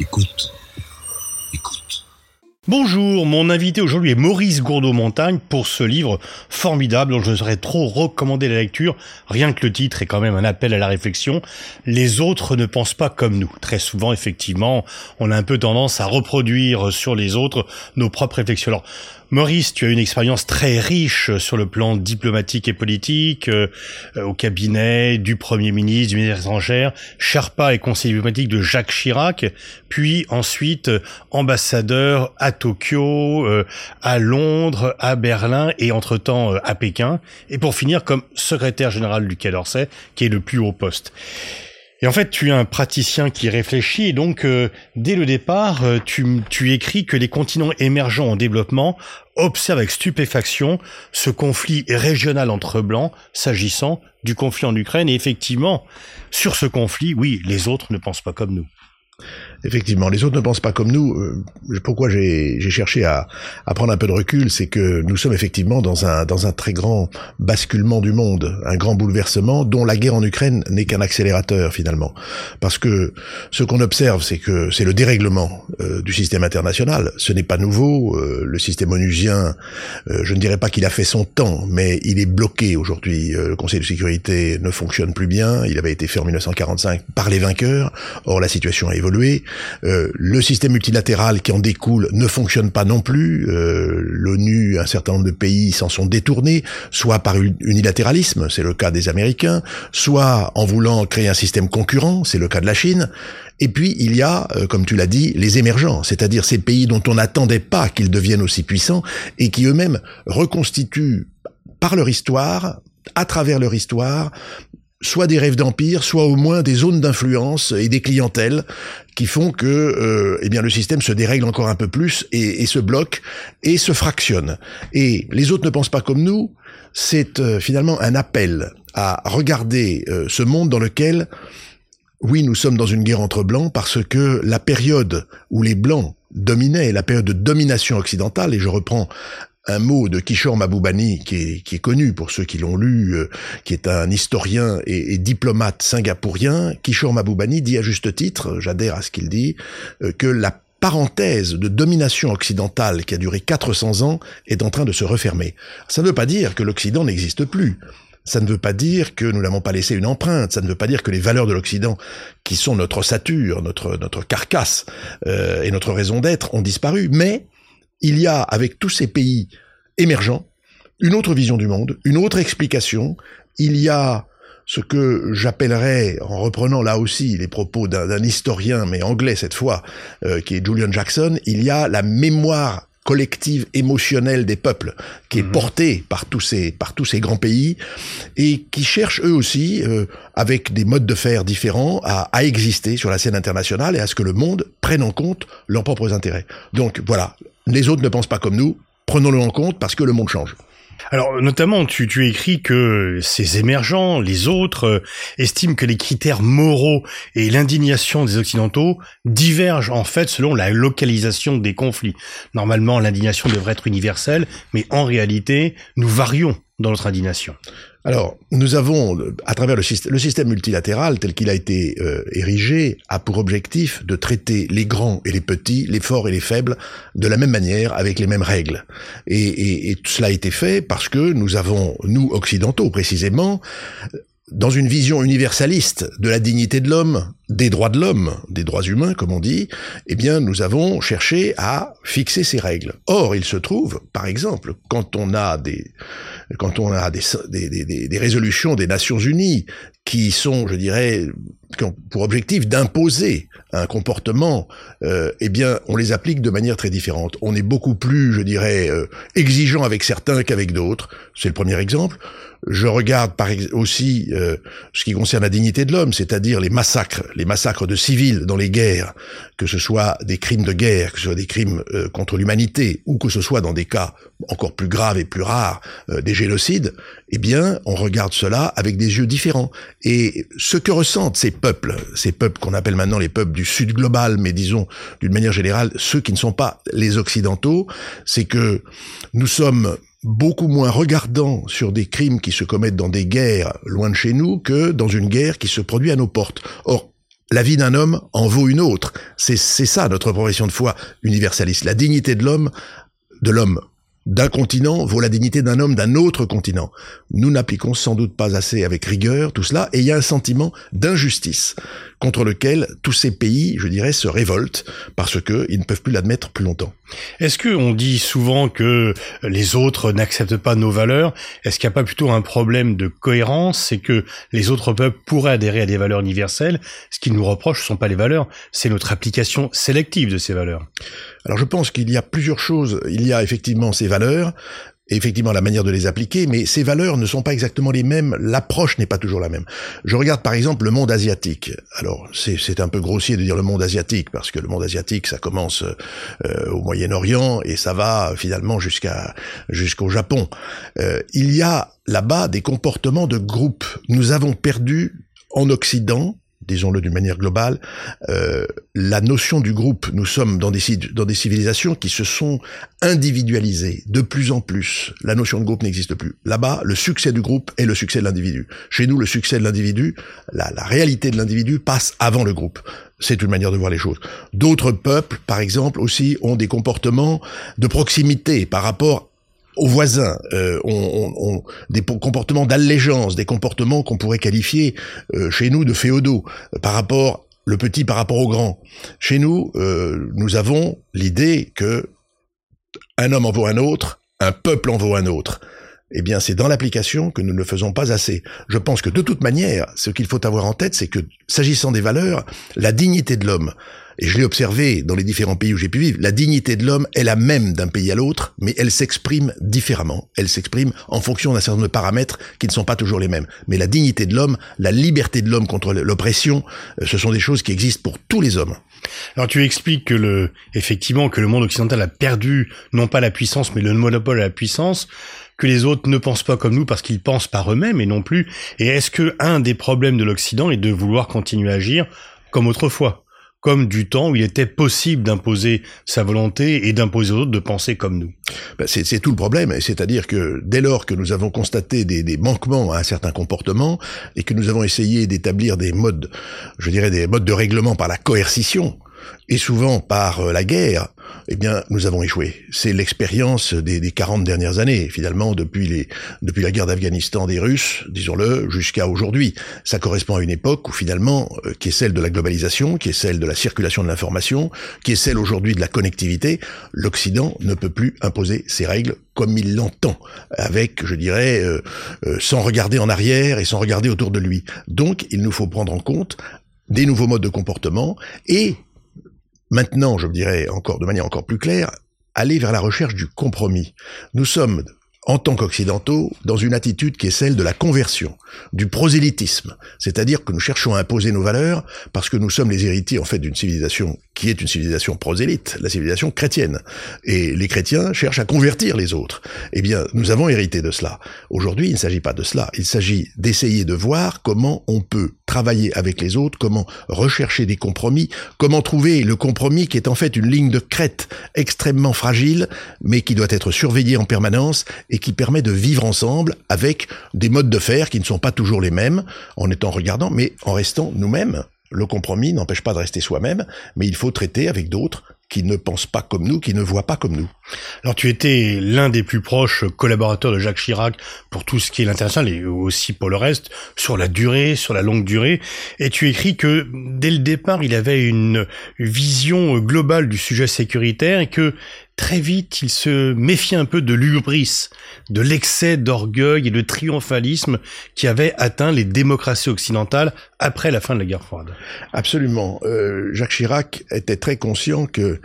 Écoute. Écoute. Bonjour, mon invité aujourd'hui est Maurice Gourdeau-Montagne pour ce livre formidable dont je serais trop recommandé la lecture. Rien que le titre est quand même un appel à la réflexion. Les autres ne pensent pas comme nous. Très souvent, effectivement, on a un peu tendance à reproduire sur les autres nos propres réflexions. Maurice, tu as une expérience très riche sur le plan diplomatique et politique, euh, au cabinet du Premier ministre, du ministre étrangère, Sherpa et conseiller diplomatique de Jacques Chirac, puis ensuite ambassadeur à Tokyo, euh, à Londres, à Berlin et entre-temps euh, à Pékin, et pour finir comme secrétaire général du Quai d'Orsay, qui est le plus haut poste. Et en fait, tu es un praticien qui réfléchit, et donc euh, dès le départ, euh, tu, tu écris que les continents émergents en développement observent avec stupéfaction ce conflit régional entre blancs s'agissant du conflit en Ukraine. Et effectivement, sur ce conflit, oui, les autres ne pensent pas comme nous. Effectivement, les autres ne pensent pas comme nous. Euh, pourquoi j'ai cherché à, à, prendre un peu de recul, c'est que nous sommes effectivement dans un, dans un très grand basculement du monde, un grand bouleversement dont la guerre en Ukraine n'est qu'un accélérateur finalement. Parce que ce qu'on observe, c'est que c'est le dérèglement euh, du système international. Ce n'est pas nouveau. Euh, le système onusien, je ne dirais pas qu'il a fait son temps, mais il est bloqué aujourd'hui. le Conseil de sécurité ne fonctionne plus bien. Il avait été fait en 1945 par les vainqueurs. Or, la situation a évolué. Euh, le système multilatéral qui en découle ne fonctionne pas non plus. Euh, L'ONU, un certain nombre de pays s'en sont détournés, soit par unilatéralisme, c'est le cas des Américains, soit en voulant créer un système concurrent, c'est le cas de la Chine. Et puis il y a, euh, comme tu l'as dit, les émergents, c'est-à-dire ces pays dont on n'attendait pas qu'ils deviennent aussi puissants et qui eux-mêmes reconstituent par leur histoire, à travers leur histoire, soit des rêves d'empire, soit au moins des zones d'influence et des clientèles qui font que euh, eh bien le système se dérègle encore un peu plus et, se bloque et se fractionne. Et les autres ne pensent pas comme nous. C'est euh, finalement un appel à regarder euh, ce monde dans lequel, oui, nous sommes dans une guerre entre blancs parce que la période où les blancs dominaient, la période de domination occidentale, et je reprends un mot de Kishore Maboubani qui est, connu pour ceux qui l'ont lu, euh, qui est un historien et, diplomate singapourien. Kishore Maboubani dit à juste titre, j'adhère à ce qu'il dit, euh, que la parenthèse de domination occidentale qui a duré 400 ans est en train de se refermer. Ça ne veut pas dire que l'Occident n'existe plus. Ça ne veut pas dire que nous n'avons pas laissé une empreinte. Ça ne veut pas dire que les valeurs de l'Occident, qui sont notre ossature, notre notre carcasse euh, et notre raison d'être, ont disparu. Mais il y a, avec tous ces pays émergents, une autre vision du monde, une autre explication. Il y a ce que j'appellerais, en reprenant là aussi les propos d'un historien, mais anglais cette fois, euh, qui est Julian Jackson, il y a la mémoire collective émotionnelle des peuples qui est mhm. portée par tous ces par tous ces grands pays et qui cherchent eux aussi euh, avec des modes de faire différents à, à exister sur la scène internationale et à ce que le monde prenne en compte leurs propres intérêts. Donc voilà, les autres ne pensent pas comme nous, prenons-le en compte parce que le monde change. Alors notamment, tu, tu écris que ces émergents, les autres, euh, estiment que les critères moraux et l'indignation des Occidentaux divergent en fait selon la localisation des conflits. Normalement, l'indignation devrait être universelle, mais en réalité, nous varions dans notre indignation. Alors, nous avons, à travers le, système, multilatéral tel qu'il a été euh, érigé, a pour objectif de traiter les grands et les petits, les forts et les faibles, de la même manière, avec les mêmes règles. Et, et, et cela a été fait parce que nous avons, nous occidentaux précisément, dans une vision universaliste de la dignité de l'homme, des droits de l'homme, des droits humains, comme on dit, eh bien, nous avons cherché à fixer ces règles. Or, il se trouve, par exemple, quand on a des, quand on a des, des, des, résolutions des Nations Unies qui sont, je dirais, ont pour objectif d'imposer un comportement, euh, eh bien, on les applique de manière très différente. On est beaucoup plus, je dirais, euh, exigeant avec certains qu'avec d'autres. C'est le premier exemple. Je regarde par aussi euh, ce qui concerne la dignité de l'homme, c'est-à-dire les massacres, les massacres de civils dans les guerres, que ce soit des crimes de guerre, que ce soit des crimes euh, contre l'humanité, ou que ce soit dans des cas encore plus graves et plus rares, euh, des génocides. Eh bien, on regarde cela avec des yeux différents. Et ce que ressentent ces peuples, ces peuples qu'on appelle maintenant les peuples du Sud global, mais disons d'une manière générale ceux qui ne sont pas les occidentaux, c'est que nous sommes beaucoup moins regardant sur des crimes qui se commettent dans des guerres loin de chez nous que dans une guerre qui se produit à nos portes. Or, la vie d'un homme en vaut une autre. C'est ça notre profession de foi universaliste. La dignité de l'homme, de l'homme d'un continent vaut la dignité d'un homme d'un autre continent. Nous n'appliquons sans doute pas assez avec rigueur tout cela, et il y a un sentiment d'injustice contre lequel tous ces pays, je dirais, se révoltent parce que ils ne peuvent plus l'admettre plus longtemps. Est-ce que on dit souvent que les autres n'acceptent pas nos valeurs? Est-ce qu'il n'y a pas plutôt un problème de cohérence? C'est que les autres peuples pourraient adhérer à des valeurs universelles. Ce qu'ils nous reprochent ne sont pas les valeurs, c'est notre application sélective de ces valeurs. Alors je pense qu'il y a plusieurs choses. Il y a effectivement ces valeurs, effectivement la manière de les appliquer, mais ces valeurs ne sont pas exactement les mêmes, l'approche n'est pas toujours la même. Je regarde par exemple le monde asiatique. Alors c'est un peu grossier de dire le monde asiatique, parce que le monde asiatique, ça commence euh, au Moyen-Orient et ça va finalement jusqu'au Japon. Euh, il y a là-bas des comportements de groupe. Nous avons perdu en Occident, disons-le d'une manière globale, euh, la notion du groupe. Nous sommes dans des, dans des civilisations qui se sont individualisées de plus en plus. La notion de groupe n'existe plus. Là-bas, le succès du groupe est le succès de l'individu. Chez nous, le succès de l'individu, la, la réalité de l'individu passe avant le groupe. C'est une manière de voir les choses. D'autres peuples, par exemple, aussi ont des comportements de proximité par rapport aux voisins, euh, des comportements d'allégeance, des comportements qu'on pourrait qualifier euh, chez nous de féodaux, euh, par rapport le petit par rapport au grand. Chez nous, nous avons l'idée que un homme en vaut un autre, un peuple en vaut un autre. Eh bien, c'est dans l'application que nous ne le faisons pas assez. Je pense que de toute manière, ce qu'il faut avoir en tête, c'est que, s'agissant des valeurs, la dignité de l'homme, et je l'ai observé dans les différents pays où j'ai pu vivre, la dignité de l'homme est la même d'un pays à l'autre, mais elle s'exprime différemment. Elle s'exprime en fonction d'un certain nombre de paramètres qui ne sont pas toujours les mêmes. Mais la dignité de l'homme, la liberté de l'homme contre l'oppression, euh, ce sont des choses qui existent pour tous les hommes. Alors tu expliques que le, effectivement, que le monde occidental a perdu non pas la puissance, mais le monopole à la puissance que les autres ne pensent pas comme nous parce qu'ils pensent par eux-mêmes et non plus. Et est-ce que un des problèmes de l'Occident est de vouloir continuer à agir comme autrefois comme du temps où il était possible d'imposer sa volonté et d'imposer aux autres de penser comme nous? Ben c'est tout le problème, c'est-à-dire que dès lors que nous avons constaté des, des, manquements à un certain comportement et que nous avons essayé d'établir des modes, je dirais des modes de règlement par la coercition, et souvent par euh, la guerre, eh bien, nous avons échoué. C'est l'expérience des, des 40 dernières années, finalement, depuis, les, depuis la guerre d'Afghanistan des Russes, disons-le, jusqu'à aujourd'hui. Ça correspond à une époque où, finalement, euh, qui est celle de la globalisation, qui est celle de la circulation de l'information, qui est celle aujourd'hui de la connectivité, l'Occident ne peut plus imposer ses règles comme il l'entend, avec, je dirais, euh, sans regarder en arrière et sans regarder autour de lui. Donc, il nous faut prendre en compte des nouveaux modes de comportement et Maintenant, je dirais encore de manière encore plus claire, aller vers la recherche du compromis. Nous sommes en tant qu'occidentaux, dans une attitude qui est celle de la conversion, du prosélytisme, c'est-à-dire que nous cherchons à imposer nos valeurs parce que nous sommes les héritiers en fait d'une civilisation qui est une civilisation prosélyte, la civilisation chrétienne. Et les chrétiens cherchent à convertir les autres. Eh bien, nous avons hérité de cela. Aujourd'hui, il ne s'agit pas de cela. Il s'agit d'essayer de voir comment on peut travailler avec les autres, comment rechercher des compromis, comment trouver le compromis qui est en fait une ligne de crête extrêmement fragile, mais qui doit être surveillée en permanence et qui permet de vivre ensemble avec des modes de faire qui ne sont pas toujours les mêmes, en étant regardant, mais en restant nous-mêmes le compromis n'empêche pas de rester soi-même, mais il faut traiter avec d'autres qui ne pensent pas comme nous, qui ne voient pas comme nous. Alors tu étais l'un des plus proches collaborateurs de Jacques Chirac pour tout ce qui est l'international et aussi pour le reste, sur la durée, sur la longue durée, et tu écris que dès le départ il avait une vision globale du sujet sécuritaire et que très vite, il se méfiait un peu de l'ubris, de l'excès d'orgueil et de triomphalisme qui avait atteint les démocraties occidentales après la fin de la guerre froide. Absolument. Euh, Jacques Chirac était très conscient que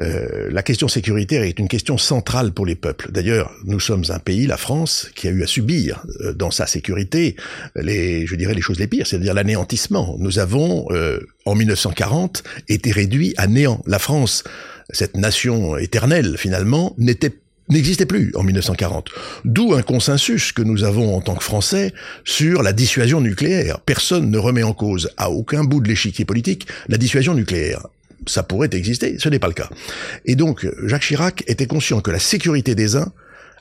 euh, la question sécuritaire est une question centrale pour les peuples. D'ailleurs, nous sommes un pays, la France, qui a eu à subir euh, dans sa sécurité les, je dirais, les choses les pires, c'est-à-dire l'anéantissement. Nous avons, en 1940, été réduits à néant. La France cette nation éternelle finalement, n'existait plus en 1940. D'où un consensus que nous avons en tant que Français sur la dissuasion nucléaire. Personne ne remet en cause, à aucun bout de l'échiquier politique, la dissuasion nucléaire. Ça pourrait exister, ce n'est pas le cas. Et donc, Jacques Chirac était conscient que la sécurité des uns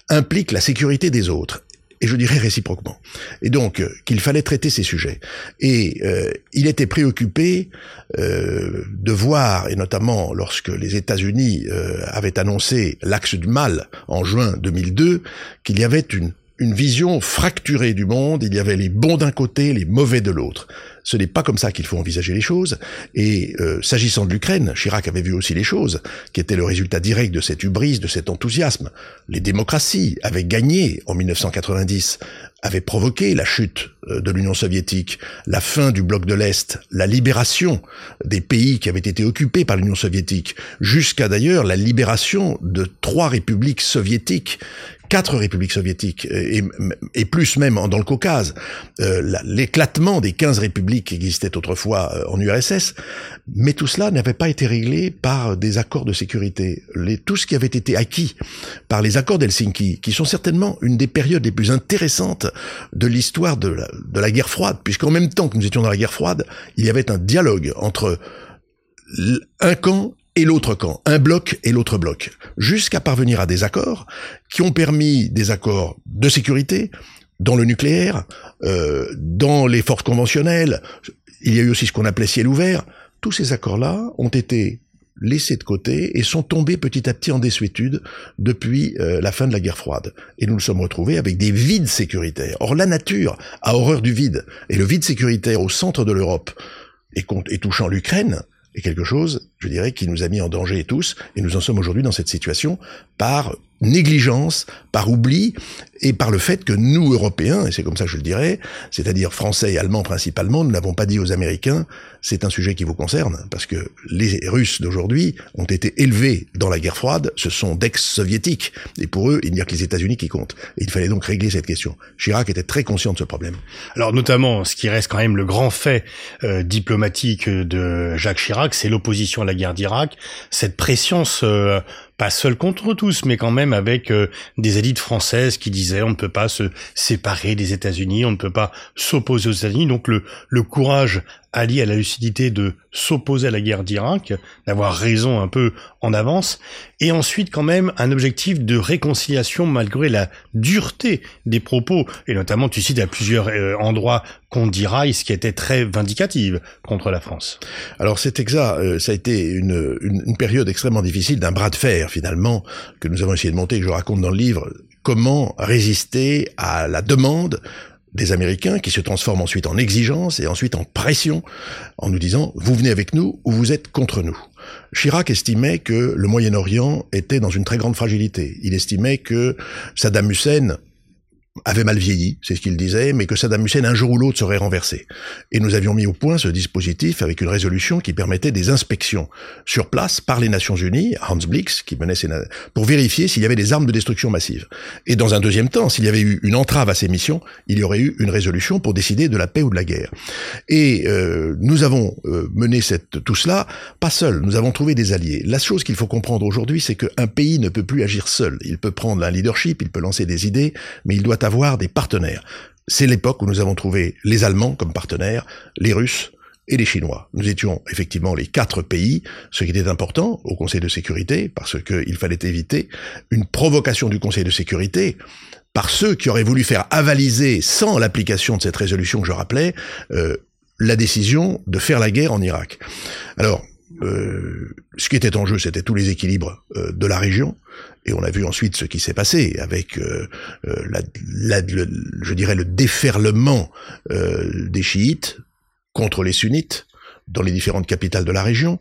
implique la sécurité des autres. Et je dirais réciproquement. Et donc euh, qu'il fallait traiter ces sujets. Et euh, il était préoccupé euh, de voir, et notamment lorsque les États-Unis avaient annoncé l'axe du mal en juin 2002, qu'il y avait une une vision fracturée du monde, il y avait les bons d'un côté, les mauvais de l'autre. Ce n'est pas comme ça qu'il faut envisager les choses. Et euh, s'agissant de l'Ukraine, Chirac avait vu aussi les choses, qui étaient le résultat direct de cette hubris, de cet enthousiasme. Les démocraties avaient gagné en 1990, avaient provoqué la chute euh, de l'Union soviétique, la fin du bloc de l'Est, la libération des pays qui avaient été occupés par l'Union soviétique, jusqu'à d'ailleurs la libération de trois républiques soviétiques quatre républiques soviétiques et, plus même dans le Caucase, euh, l'éclatement des 15 républiques qui existaient autrefois euh, en URSS, mais tout cela n'avait pas été réglé par des accords de sécurité. Tout ce qui avait été acquis par les accords d'Helsinki, qui sont certainement une des périodes les plus intéressantes de l'histoire de la guerre froide, puisqu'en même temps que nous étions dans la guerre froide, il y avait un dialogue entre un camp et l'autre camp, un bloc et l'autre bloc, jusqu'à parvenir à des accords qui ont permis des accords de sécurité dans le nucléaire, euh, dans les forces conventionnelles. Il y a eu aussi ce qu'on appelait ciel ouvert. Tous ces accords-là ont été laissés de côté et sont tombés petit à petit en désuétude depuis euh, la fin de la guerre froide. Et nous nous sommes retrouvés avec des vides sécuritaires. Or, la nature a horreur du vide. Et le vide sécuritaire au centre de l'Europe et, et touchant l'Ukraine, est quelque chose, je dirais, qui nous a mis en danger tous, et nous en sommes aujourd'hui dans cette situation par négligence, par oubli, et par le fait que nous, Européens, et c'est comme ça que je le dirais, c'est-à-dire Français et Allemands principalement, nous n'avons pas dit aux Américains, c'est un sujet qui vous concerne, parce que les Russes d'aujourd'hui ont été élevés dans la guerre froide, ce sont d'ex-soviétiques, et pour eux, il n'y a que les États-Unis qui comptent. Il fallait donc régler cette question. Chirac était très conscient de ce problème. Alors notamment, ce qui reste quand même le grand fait euh, diplomatique de Jacques Chirac, c'est l'opposition à la guerre d'Irak, cette pression pas seul contre tous, mais quand même avec euh, des élites françaises qui disaient on ne peut pas se séparer des États-Unis, on ne peut pas s'opposer aux États-Unis. Donc le, le courage allié à la lucidité de s'opposer à la guerre d'Irak, d'avoir raison un peu en avance, et ensuite quand même un objectif de réconciliation malgré la dureté des propos, et notamment tu cites à plusieurs euh, endroits qu'on dira ce qui était très vindicative contre la France. Alors c'est exact, euh, ça a été une période extrêmement difficile d'un bras de fer finalement que nous avons essayé de monter, que je raconte dans le livre, comment résister à la demande des Américains qui se transforment ensuite en exigence et ensuite en pression en nous disant vous venez avec nous ou vous êtes contre nous. Chirac estimait que le Moyen-Orient était dans une très grande fragilité. Il estimait que Saddam Hussein avait mal vieilli, c'est ce qu'il disait, mais que Saddam Hussein un jour ou l'autre serait renversé. Et nous avions mis au point ce dispositif avec une résolution qui permettait des inspections sur place par les Nations Unies, Hans Blix, qui menait ces pour vérifier s'il y avait des armes de destruction massive. Et dans un deuxième temps, s'il y avait eu une entrave à ces missions, il y aurait eu une résolution pour décider de la paix ou de la guerre. Et euh, nous avons euh, mené cette, tout cela pas seul, nous avons trouvé des alliés. La chose qu'il faut comprendre aujourd'hui, c'est qu'un pays ne peut plus agir seul. Il peut prendre un leadership, il peut lancer des idées, mais il doit avoir des partenaires. C'est l'époque où nous avons trouvé les Allemands comme partenaires, les Russes et les Chinois. Nous étions effectivement les quatre pays, ce qui était important au Conseil de sécurité, parce qu'il fallait éviter une provocation du Conseil de sécurité par ceux qui auraient voulu faire avaliser, sans l'application de cette résolution que je rappelais, euh, la décision de faire la guerre en Irak. Alors, euh, ce qui était en jeu, c'était tous les équilibres euh, de la région, et on a vu ensuite ce qui s'est passé avec, euh, la, la, le, je dirais, le déferlement des chiites contre les sunnites dans les différentes capitales de la région,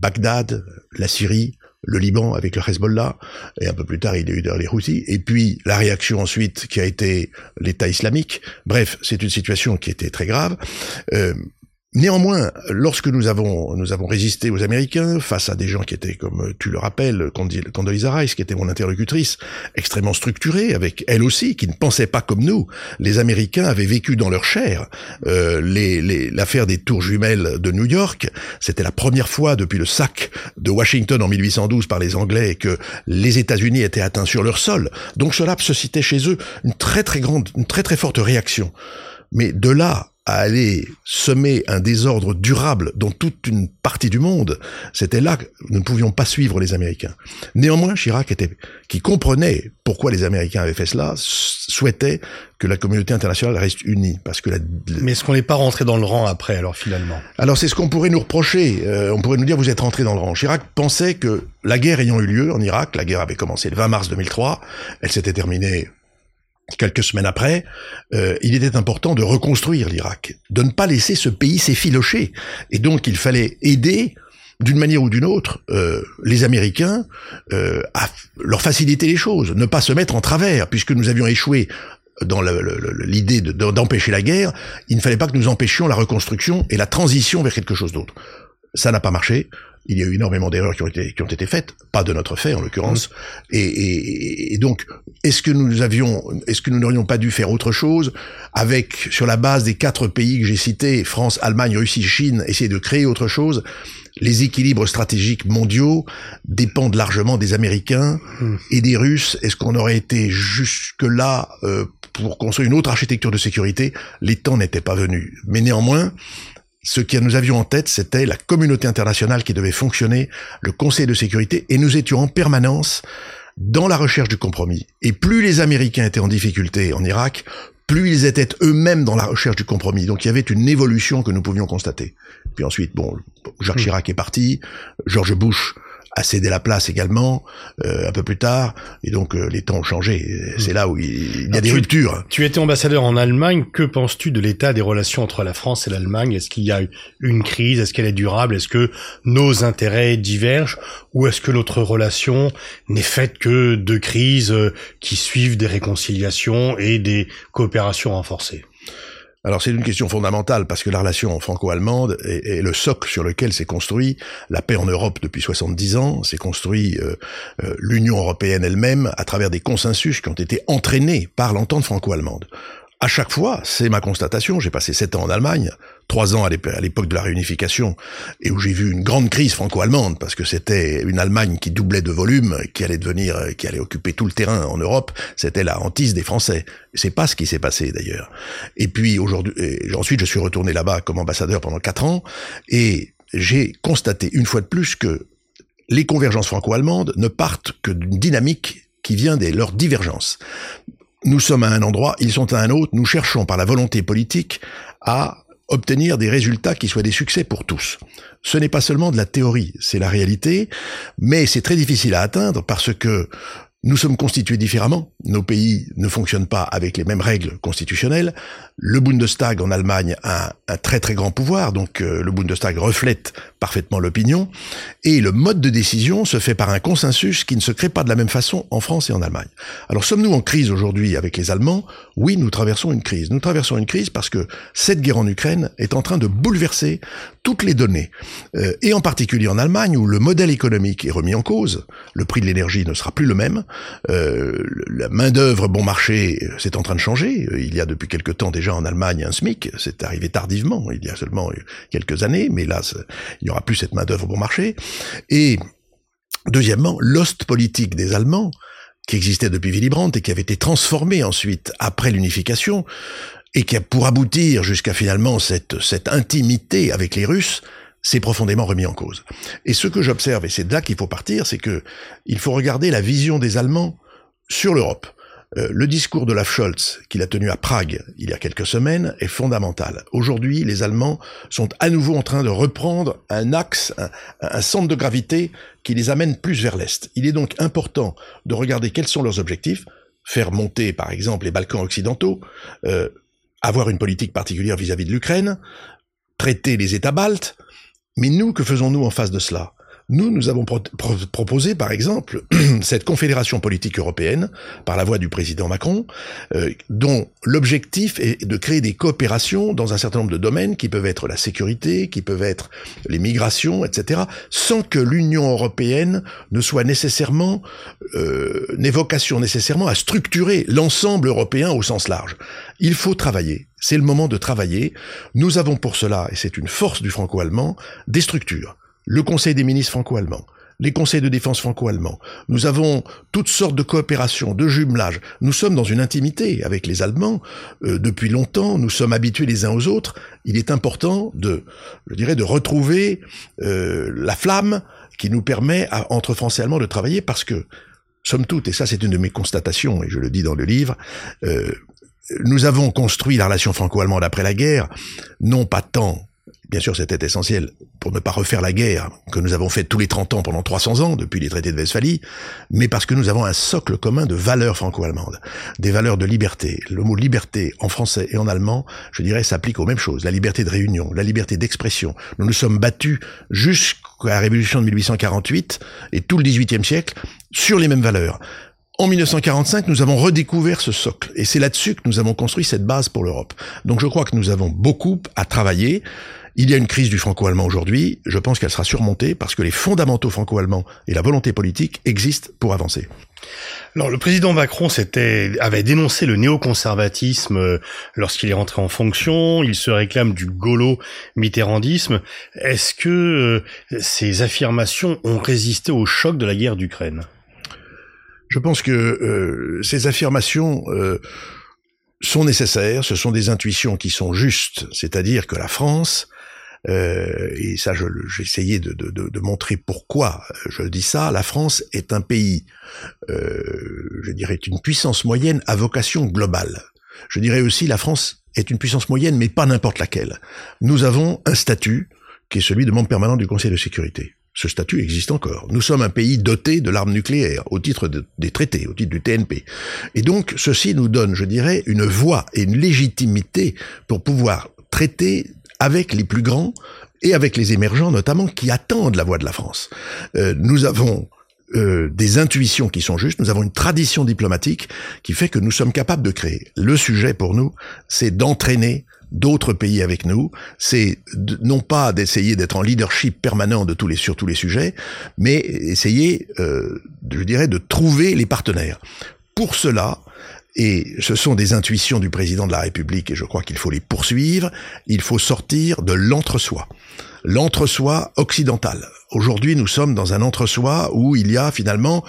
Bagdad, la Syrie, le Liban avec le Hezbollah, et un peu plus tard il y a eu les Houthis, et puis la réaction ensuite qui a été l'État islamique. Bref, c'est une situation qui était très grave. Euh, Néanmoins, lorsque nous avons nous avons résisté aux Américains face à des gens qui étaient, comme tu le rappelles, Condoleezza Rice, qui était mon interlocutrice, extrêmement structurée, avec elle aussi, qui ne pensait pas comme nous. Les Américains avaient vécu dans leur chair euh, l'affaire des tours jumelles de New York. C'était la première fois depuis le sac de Washington en 1812 par les Anglais que les États-Unis étaient atteints sur leur sol. Donc cela suscitait chez eux une très très grande, une très très forte réaction. Mais de là à aller semer un désordre durable dans toute une partie du monde, c'était là que nous ne pouvions pas suivre les Américains. Néanmoins, Chirac était, qui comprenait pourquoi les Américains avaient fait cela, souhaitait que la communauté internationale reste unie, parce que la, Mais est-ce qu'on n'est pas rentré dans le rang après, alors finalement? Alors c'est ce qu'on pourrait nous reprocher. Euh, on pourrait nous dire vous êtes rentré dans le rang. Chirac pensait que la guerre ayant eu lieu en Irak, la guerre avait commencé le 20 mars 2003, elle s'était terminée quelques semaines après, euh, il était important de reconstruire l'Irak, de ne pas laisser ce pays s'effilocher. Et donc il fallait aider d'une manière ou d'une autre, euh, les Américains euh, à leur faciliter les choses, ne pas se mettre en travers, puisque nous avions échoué dans l'idée d'empêcher la guerre, il ne fallait pas que nous empêchions la reconstruction et la transition vers quelque chose d'autre. Ça n'a pas marché il y a eu énormément d'erreurs qui ont été qui ont été faites, pas de notre fait en l'occurrence. Mmh. Et, et, et, donc, est-ce que nous avions, est-ce que nous n'aurions pas dû faire autre chose avec sur la base des quatre pays que j'ai cités, France, Allemagne, Russie, Chine, essayer de créer autre chose? Les équilibres stratégiques mondiaux dépendent largement des Américains mmh. et des Russes. Est-ce qu'on aurait été jusque-là euh, pour construire une autre architecture de sécurité? Les temps n'étaient pas venus. Mais néanmoins, ce que nous avions en tête, c'était la communauté internationale qui devait fonctionner, le Conseil de sécurité, et nous étions en permanence dans la recherche du compromis. Et plus les Américains étaient en difficulté en Irak, plus ils étaient eux-mêmes dans la recherche du compromis. Donc il y avait une évolution que nous pouvions constater. Puis ensuite, bon, Jacques hmm. Chirac est parti, George Bush a cédé la place également euh, un peu plus tard. Et donc euh, les temps ont changé. C'est là où il, y a des ruptures. tu étais ambassadeur en Allemagne. Que penses-tu de l'état des relations entre la France et l'Allemagne? Est-ce qu'il y a une crise? Est-ce qu'elle est durable? Est-ce que nos intérêts divergent? Ou est-ce que notre relation n'est faite que de crises euh, qui suivent des réconciliations et des coopérations renforcées? Alors c'est une question fondamentale parce que la relation franco-allemande est, le socle sur lequel s'est construit la paix en Europe depuis 70 ans, s'est construit euh, euh, l'Union européenne elle-même à travers des consensus qui ont été entraînés par l'entente franco-allemande. À chaque fois, c'est ma constatation, j'ai passé sept ans en Allemagne, trois ans à l'époque de la réunification, et où j'ai vu une grande crise franco-allemande, parce que c'était une Allemagne qui doublait de volume, qui allait devenir, qui allait occuper tout le terrain en Europe, c'était la hantise des Français. C'est pas ce qui s'est passé d'ailleurs. Et puis aujourd'hui, ensuite je suis retourné là-bas comme ambassadeur pendant quatre ans, et j'ai constaté une fois de plus que les convergences franco-allemandes ne partent que d'une dynamique qui vient de leurs divergences nous sommes à un endroit, ils sont à un autre, nous cherchons par la volonté politique à obtenir des résultats qui soient des succès pour tous. Ce n'est pas seulement de la théorie, c'est la réalité, mais c'est très difficile à atteindre parce que nous sommes constitués différemment. Nos pays ne fonctionnent pas avec les mêmes règles constitutionnelles. Le Bundestag en Allemagne a un très très grand pouvoir, donc euh, le Bundestag reflète parfaitement l'opinion. Et le mode de décision se fait par un consensus qui ne se crée pas de la même façon en France et en Allemagne. Alors sommes-nous en crise aujourd'hui avec les Allemands? Oui, nous traversons une crise. Nous traversons une crise parce que cette guerre en Ukraine est en train de bouleverser toutes les données. Euh, et en particulier en Allemagne, où le modèle économique est remis en cause. Le prix de l'énergie ne sera plus le même. Euh, la main-d'œuvre bon marché, c'est en train de changer. Il y a depuis quelque temps déjà en Allemagne un SMIC, c'est arrivé tardivement, il y a seulement quelques années, mais là, il n'y aura plus cette main-d'œuvre bon marché. Et deuxièmement, l'ost politique des Allemands, qui existait depuis Willy Brandt et qui avait été transformé ensuite après l'unification, et qui a pour aboutir jusqu'à finalement cette, cette intimité avec les Russes, c'est profondément remis en cause. Et ce que j'observe, et c'est de là qu'il faut partir, c'est que il faut regarder la vision des Allemands sur l'Europe. Euh, le discours de Olaf Scholz, qu'il a tenu à Prague il y a quelques semaines, est fondamental. Aujourd'hui, les Allemands sont à nouveau en train de reprendre un axe, un, centre de gravité qui les amène plus vers l'Est. Il est donc important de regarder quels sont leurs objectifs, faire monter par exemple les Balkans occidentaux, euh, avoir une politique particulière vis-à-vis -vis de l'Ukraine, traiter les États baltes, mais nous, que faisons-nous en face de cela? Nous, nous avons proposé, par exemple, cette confédération politique européenne, par la voix du président Macron, euh, dont l'objectif est de créer des coopérations dans un certain nombre de domaines qui peuvent être la sécurité, qui peuvent être les migrations, etc., sans que l'Union européenne ne soit nécessairement, euh, n'ait vocation nécessairement à structurer l'ensemble européen au sens large. Il faut travailler. C'est le moment de travailler. Nous avons pour cela, et c'est une force du franco-allemand, des structures le Conseil des ministres franco-allemands, les conseils de défense franco-allemands. Nous avons toutes sortes de coopérations, de jumelages. Nous sommes dans une intimité avec les Allemands euh, depuis longtemps. Nous sommes habitués les uns aux autres. Il est important de, je dirais, de retrouver euh, la flamme qui nous permet, à, entre Français et Allemands, de travailler parce que, somme toute, et ça c'est une de mes constatations, et je le dis dans le livre, euh, nous avons construit la relation franco-allemande après la guerre, non pas tant Bien sûr, c'était essentiel pour ne pas refaire la guerre que nous avons faite tous les 30 ans pendant 300 ans, depuis les traités de Westphalie, mais parce que nous avons un socle commun de valeurs franco-allemandes, des valeurs de liberté. Le mot liberté en français et en allemand, je dirais, s'applique aux mêmes choses. La liberté de réunion, la liberté d'expression. Nous nous sommes battus jusqu'à la révolution de 1848 et tout le XVIIIe siècle sur les mêmes valeurs. En 1945, nous avons redécouvert ce socle, et c'est là-dessus que nous avons construit cette base pour l'Europe. Donc je crois que nous avons beaucoup à travailler. Il y a une crise du franco-allemand aujourd'hui, je pense qu'elle sera surmontée parce que les fondamentaux franco-allemands et la volonté politique existent pour avancer. Alors le président Macron avait dénoncé le néoconservatisme euh, lorsqu'il est rentré en fonction, il se réclame du gaulo-mitterrandisme. Est-ce que euh, ces affirmations ont résisté au choc de la guerre d'Ukraine? Je pense que euh, ces affirmations euh, sont nécessaires, ce sont des intuitions qui sont justes, c'est-à-dire que la France, euh, et ça j'ai essayé de, de, de, montrer pourquoi je dis ça, la France est un pays, je dirais, une puissance moyenne à vocation globale. Je dirais aussi la France est une puissance moyenne, mais pas n'importe laquelle. Nous avons un statut qui est celui de membre permanent du Conseil de sécurité. Ce statut existe encore. Nous sommes un pays doté de l'arme nucléaire au titre des traités, au titre du TNP. Et donc, ceci nous donne, je dirais, une voix et une légitimité pour pouvoir traiter avec les plus grands et avec les émergents notamment qui attendent la voix de la France. Euh, nous avons euh, des intuitions qui sont justes, nous avons une tradition diplomatique qui fait que nous sommes capables de créer. Le sujet pour nous, c'est d'entraîner d'autres pays avec nous, c'est non pas d'essayer d'être en leadership permanent de tous sur tous les sujets, mais essayer, euh, je dirais, de trouver les partenaires. Pour cela, et ce sont des intuitions du président de la République, et je crois qu'il faut les poursuivre, il faut sortir de l'entre-soi l'entre-soi occidental. Aujourd'hui, nous sommes dans un entre-soi où il y a finalement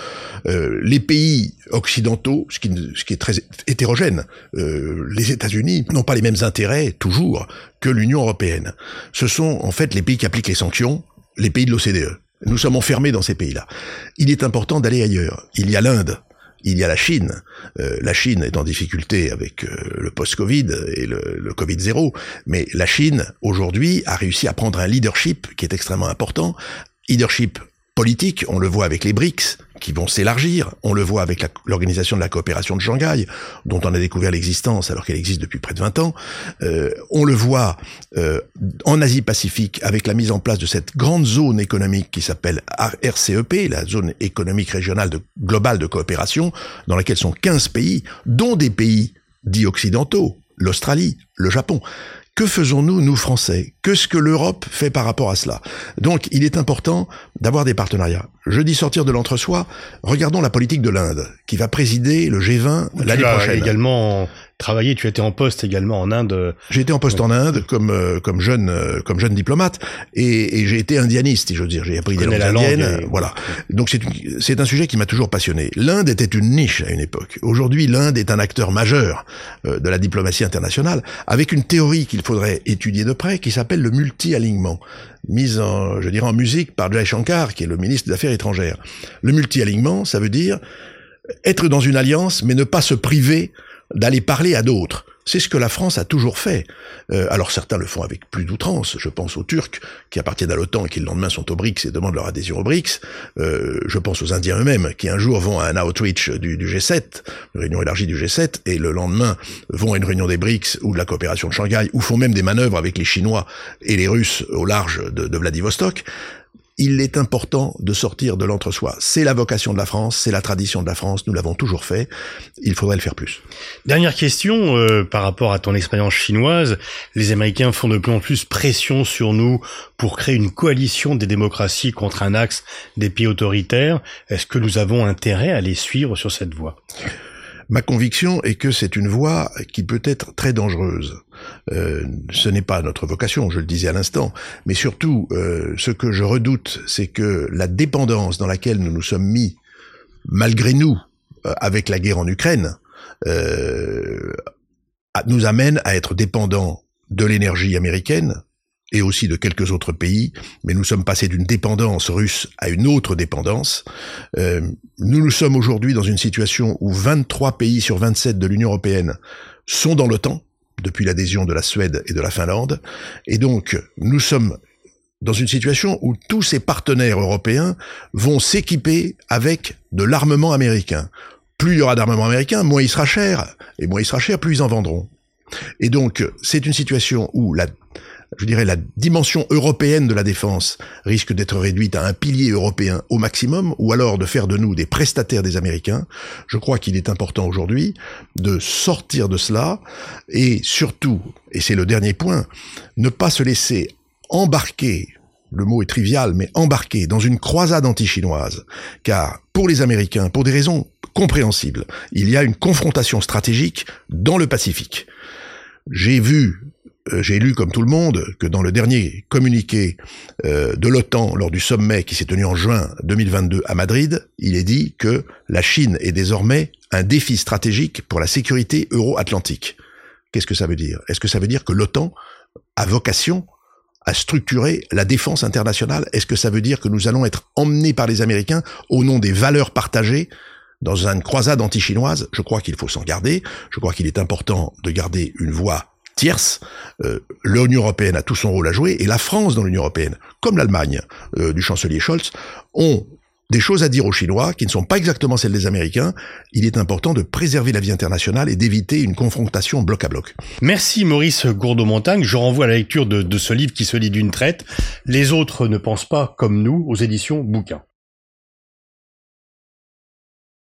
euh, les pays occidentaux, ce qui, est très hétérogène. Euh, les États-Unis n'ont pas les mêmes intérêts toujours que l'Union européenne. Ce sont en fait les pays qui appliquent les sanctions, les pays de l'OCDE. Nous sommes enfermés dans ces pays-là. Il est important d'aller ailleurs. Il y a l'Inde, il y a la Chine. Euh, la Chine est en difficulté avec euh, le post-Covid et le, le Covid-0, mais la Chine, aujourd'hui, a réussi à prendre un leadership qui est extrêmement important, leadership politique, on le voit avec les BRICS, qui vont s'élargir. On le voit avec l'organisation de la coopération de Shanghai, dont on a découvert l'existence alors qu'elle existe depuis près de 20 ans. Euh, on le voit euh, en Asie-Pacifique avec la mise en place de cette grande zone économique qui s'appelle RCEP, la zone économique régionale de, globale de coopération, dans laquelle sont 15 pays, dont des pays dits occidentaux, l'Australie, le Japon. Que faisons-nous, nous Français? Qu'est-ce que l'Europe fait par rapport à cela? Donc, il est important d'avoir des partenariats. Je dis sortir de l'entre-soi. Regardons la politique de l'Inde, qui va présider le G20 l'année prochaine. également travaillé, tu étais en poste également en Inde. J'ai été en poste en Inde comme euh, comme jeune euh, comme jeune diplomate et, et j'ai été indianiste, si je veux dire. J'ai appris des langues indiennes. Voilà. Donc c'est c'est un sujet qui m'a toujours passionné. L'Inde était une niche à une époque. Aujourd'hui, l'Inde est un acteur majeur euh, de la diplomatie internationale, avec une théorie qu'il faudrait étudier de près, qui s'appelle le multi-alignement, mise en je dirais en musique par Jay Shankar, qui est le ministre des Affaires étrangères. Le multi-alignement, ça veut dire être dans une alliance, mais ne pas se priver d'aller parler à d'autres. C'est ce que la France a toujours fait. Euh, alors certains le font avec plus d'outrance. Je pense aux Turcs qui appartiennent à l'OTAN et qui le lendemain sont aux BRICS et demandent leur adhésion aux BRICS. Euh, je pense aux Indiens eux-mêmes qui un jour vont à un outreach du, du, G7, une réunion élargie du G7, et le lendemain vont à une réunion des BRICS ou de la coopération de Shanghai, ou font même des manœuvres avec les Chinois et les Russes au large de Vladivostok il est important de sortir de l'entre-soi. C'est la vocation de la France, c'est la tradition de la France, nous l'avons toujours fait, il faudrait le faire plus. Dernière question, euh, par rapport à ton expérience chinoise, les Américains font de plus en plus pression sur nous pour créer une coalition des démocraties contre un axe des pays autoritaires. Est-ce que nous avons intérêt à les suivre sur cette voie? Ma conviction est que c'est une voie qui peut être très dangereuse. Euh, ce n'est pas notre vocation, je le disais à l'instant, mais surtout, euh, ce que je redoute, c'est que la dépendance dans laquelle nous nous sommes mis, malgré nous, euh, avec la guerre en Ukraine, nous amène à être dépendants de l'énergie américaine, et aussi de quelques autres pays, mais nous sommes passés d'une dépendance russe à une autre dépendance. Euh, nous nous sommes aujourd'hui dans une situation où 23 pays sur 27 de l'Union européenne sont dans l'OTAN, depuis l'adhésion de la Suède et de la Finlande, et donc nous sommes dans une situation où tous ces partenaires européens vont s'équiper avec de l'armement américain. Plus il y aura d'armement américain, moins il sera cher, et moins il sera cher, plus ils en vendront. Et donc, c'est une situation où la, je dirais, la dimension européenne de la défense risque d'être réduite à un pilier européen au maximum, ou alors de faire de nous des prestataires des Américains. Je crois qu'il est important aujourd'hui de sortir de cela, et surtout, et c'est le dernier point, ne pas se laisser embarquer le mot est trivial, mais embarquer dans une croisade anti-chinoise, car pour les Américains, pour des raisons compréhensibles, il y a une confrontation stratégique dans le Pacifique. J'ai vu j'ai lu comme tout le monde que dans le dernier communiqué euh, de l'OTAN lors du sommet qui s'est tenu en juin 2022 à Madrid, il est dit que la Chine est désormais un défi stratégique pour la sécurité euro-atlantique. Qu'est-ce que ça veut dire? Est-ce que ça veut dire que l'OTAN a vocation à structurer la défense internationale? Est-ce que ça veut dire que nous allons être emmenés par les Américains au nom des valeurs partagées dans une croisade anti-chinoise? Je crois qu'il faut s'en garder. Je crois qu'il est important de garder une voix tierce, euh, l'Union européenne a tout son rôle à jouer, et la France dans l'Union européenne, comme l'Allemagne euh, du chancelier Scholz, ont des choses à dire aux Chinois qui ne sont pas exactement celles des Américains. Il est important de préserver la vie internationale et d'éviter une confrontation bloc à bloc. Merci Maurice Gourdeau-Montagne. Je renvoie à la lecture de, de ce livre qui se lit d'une traite. Les autres ne pensent pas comme nous aux éditions Bouquins.